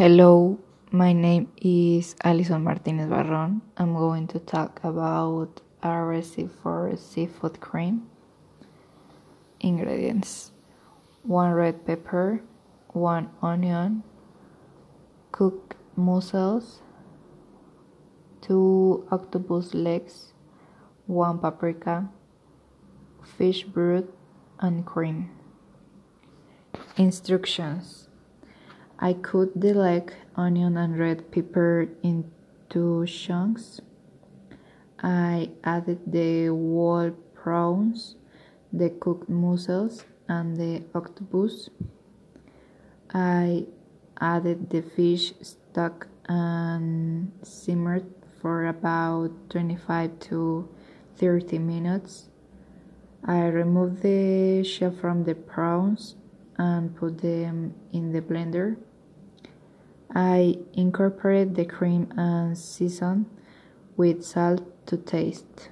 Hello, my name is Alison Martinez Barron. I'm going to talk about a recipe for seafood cream. Ingredients 1 red pepper, 1 onion, cooked mussels, 2 octopus legs, 1 paprika, fish broth, and cream. Instructions I cut the leg, onion, and red pepper into chunks. I added the whole prawns, the cooked mussels, and the octopus. I added the fish stock and simmered for about 25 to 30 minutes. I removed the shell from the prawns and put them in the blender. I incorporate the cream and season with salt to taste.